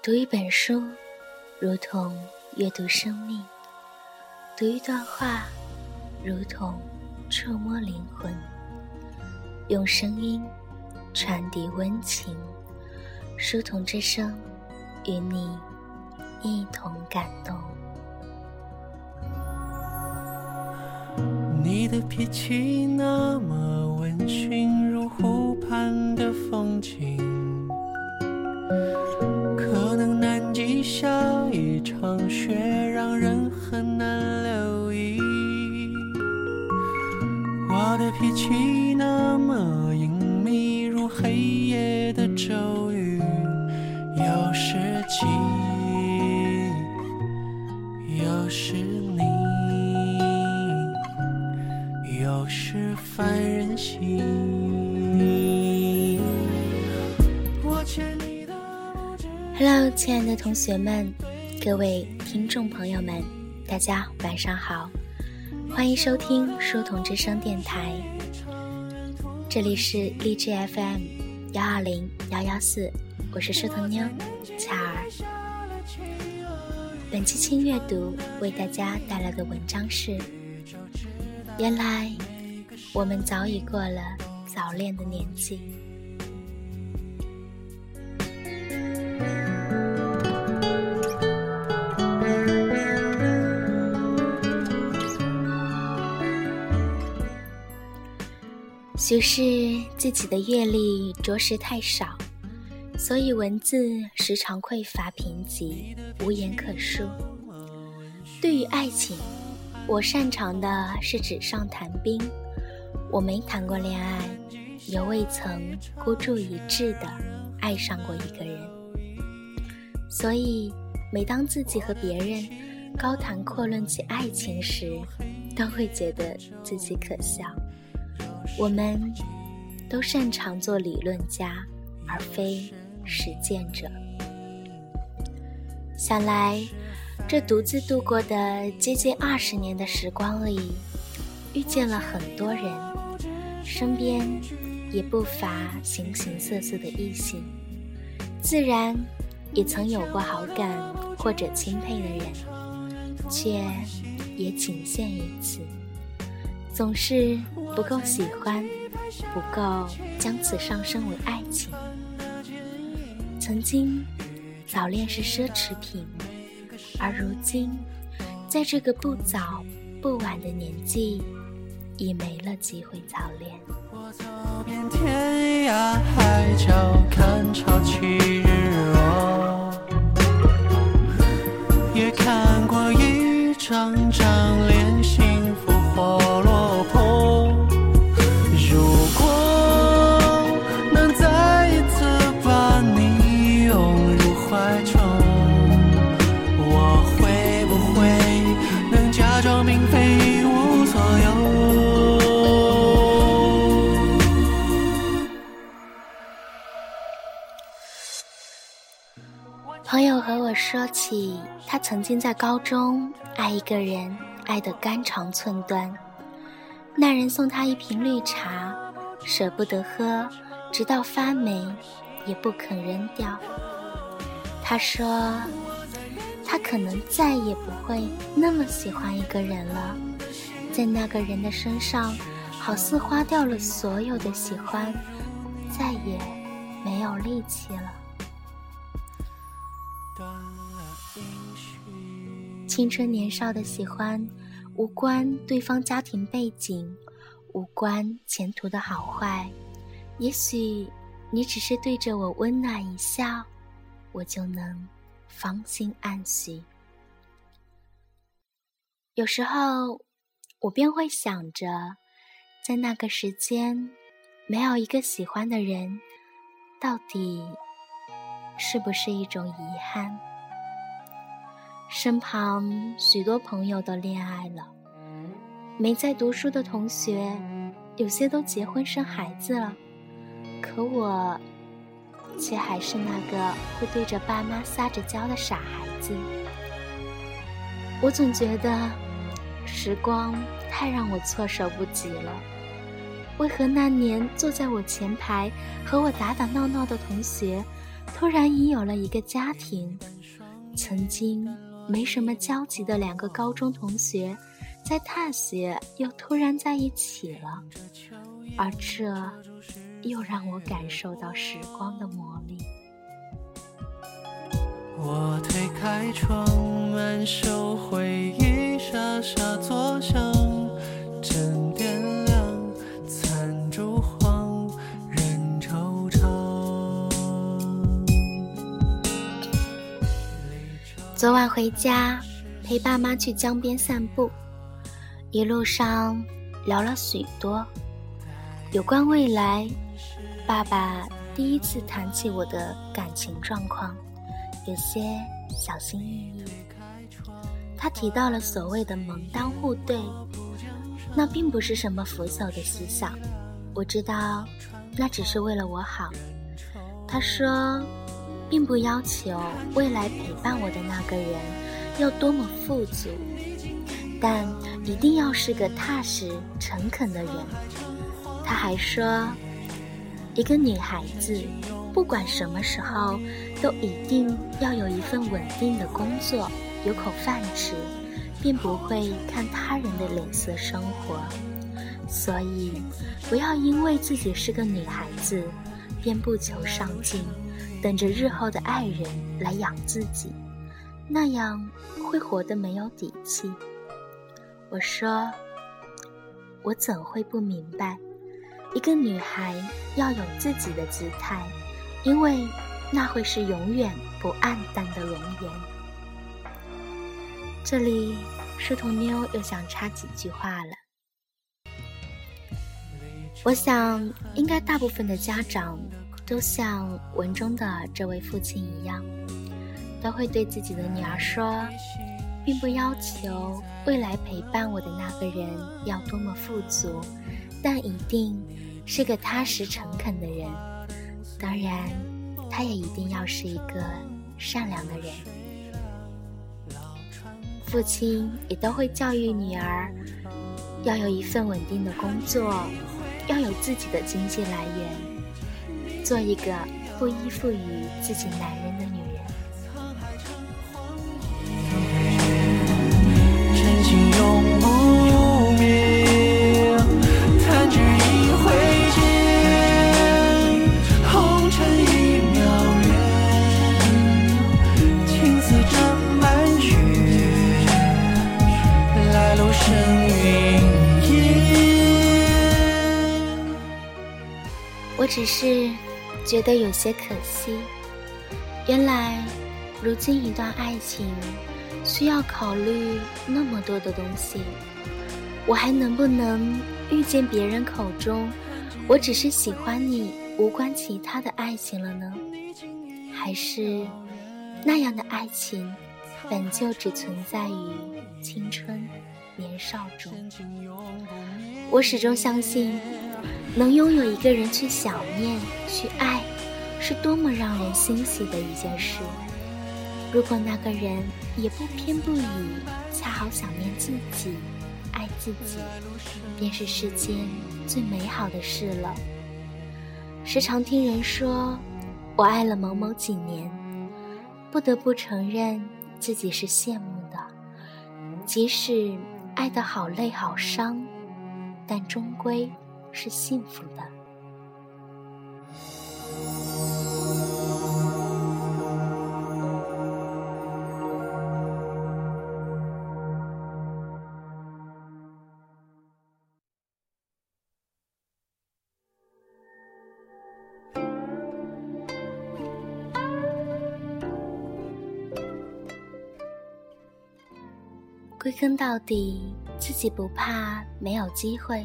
读一本书，如同阅读生命；读一段话，如同触摸灵魂。用声音传递温情，书童之声，与你一同感动。你的脾气那么温驯，如湖畔的风景。可能南极下一场雪，让人很难留意。我的脾气那么隐秘，如黑夜的骤雨。亲爱的同学们，各位听众朋友们，大家晚上好，欢迎收听书童之声电台，这里是荔枝 FM 幺二零幺幺四，我是书童妞巧儿。本期轻阅读为大家带来的文章是：原来我们早已过了早恋的年纪。许是自己的阅历着实太少，所以文字时常匮乏贫瘠，无言可述。对于爱情，我擅长的是纸上谈兵，我没谈过恋爱，也未曾孤注一掷的爱上过一个人。所以，每当自己和别人高谈阔论起爱情时，都会觉得自己可笑。我们都擅长做理论家，而非实践者。想来，这独自度过的接近二十年的时光里，遇见了很多人，身边也不乏形形色色的异性，自然也曾有过好感或者钦佩的人，却也仅限于此。总是不够喜欢，不够将此上升为爱情。曾经，早恋是奢侈品，而如今，在这个不早不晚的年纪，已没了机会早恋。我走遍天涯海角，看潮起日落，也看过一张张脸幸福活曾经在高中爱一个人，爱得肝肠寸断。那人送他一瓶绿茶，舍不得喝，直到发霉，也不肯扔掉。他说，他可能再也不会那么喜欢一个人了，在那个人的身上，好似花掉了所有的喜欢，再也没有力气了。青春年少的喜欢，无关对方家庭背景，无关前途的好坏。也许你只是对着我温暖一笑，我就能芳心暗许。有时候，我便会想着，在那个时间，没有一个喜欢的人，到底是不是一种遗憾？身旁许多朋友都恋爱了，没在读书的同学，有些都结婚生孩子了，可我，却还是那个会对着爸妈撒着娇的傻孩子。我总觉得，时光太让我措手不及了。为何那年坐在我前排和我打打闹闹的同学，突然已有了一个家庭，曾经没什么交集的两个高中同学，在大学又突然在一起了，而这又让我感受到时光的魔力。我推开窗，满手回昨晚回家，陪爸妈去江边散步，一路上聊了许多有关未来。爸爸第一次谈起我的感情状况。有些小心翼翼，他提到了所谓的门当户对，那并不是什么腐朽的思想。我知道，那只是为了我好。他说，并不要求未来陪伴我的那个人要多么富足，但一定要是个踏实诚恳的人。他还说，一个女孩子。不管什么时候，都一定要有一份稳定的工作，有口饭吃，便不会看他人的脸色生活。所以，不要因为自己是个女孩子，便不求上进，等着日后的爱人来养自己，那样会活得没有底气。我说，我怎会不明白，一个女孩要有自己的姿态。因为那会是永远不暗淡的容颜。这里，书童妞又想插几句话了。我想，应该大部分的家长都像文中的这位父亲一样，都会对自己的女儿说，并不要求未来陪伴我的那个人要多么富足，但一定是个踏实诚恳的人。当然，他也一定要是一个善良的人。父亲也都会教育女儿，要有一份稳定的工作，要有自己的经济来源，做一个不依附于自己男人的女人。真情永不灭，弹指一挥间，红尘一秒远，情丝沾满雪，来路生云烟。我只是觉得有些可惜，原来如今一段爱情需要考虑那么多的东西，我还能不能遇见别人口中“我只是喜欢你，无关其他的爱情”了呢？还是那样的爱情本就只存在于青春年少中？我始终相信。能拥有一个人去想念、去爱，是多么让人欣喜的一件事。如果那个人也不偏不倚，恰好想念自己、爱自己，便是世间最美好的事了。时常听人说我爱了某某几年，不得不承认自己是羡慕的。即使爱得好累好伤，但终归。是幸福的。归根到底，自己不怕没有机会。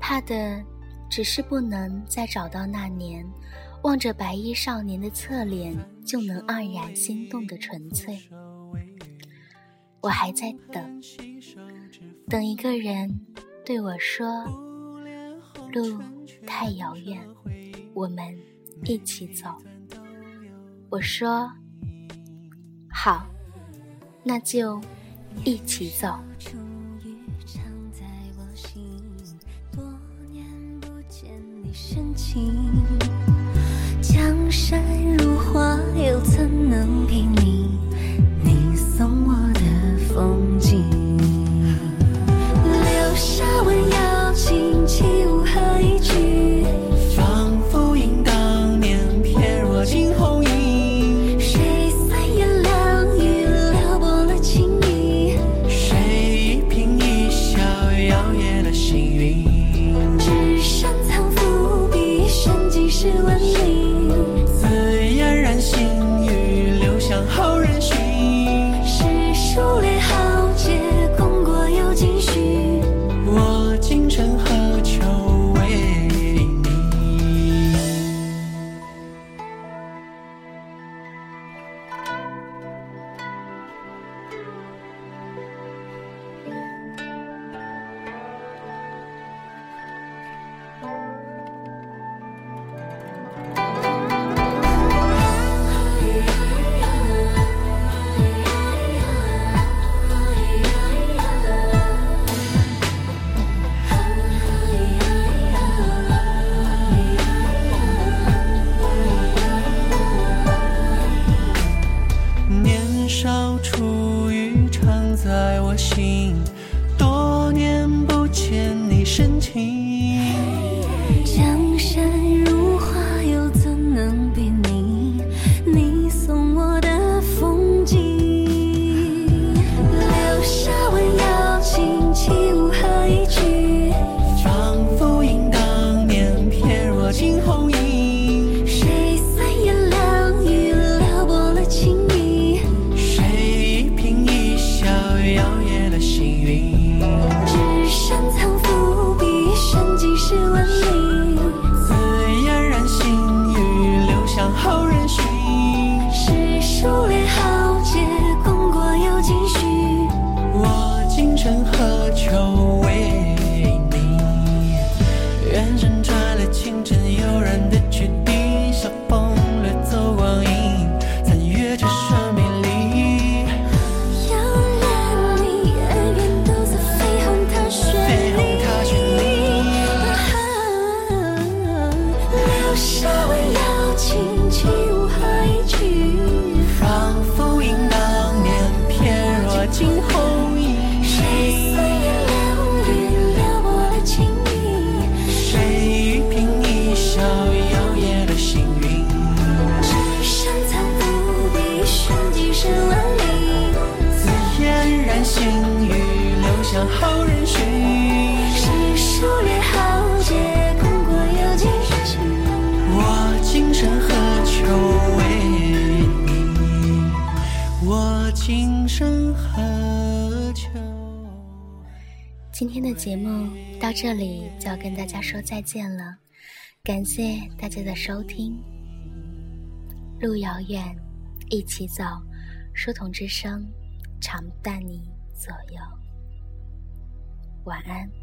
怕的，只是不能再找到那年，望着白衣少年的侧脸就能黯然心动的纯粹。我还在等，等一个人对我说：“路太遥远，我们一起走。”我说：“好，那就一起走。”情，江山如。是温少初雨常在我心，多年不见你深情。惊鸿一瞥。谁今天的节目到这里就要跟大家说再见了感谢大家的收听。路遥远一起走书童之声常伴你左右。晚安。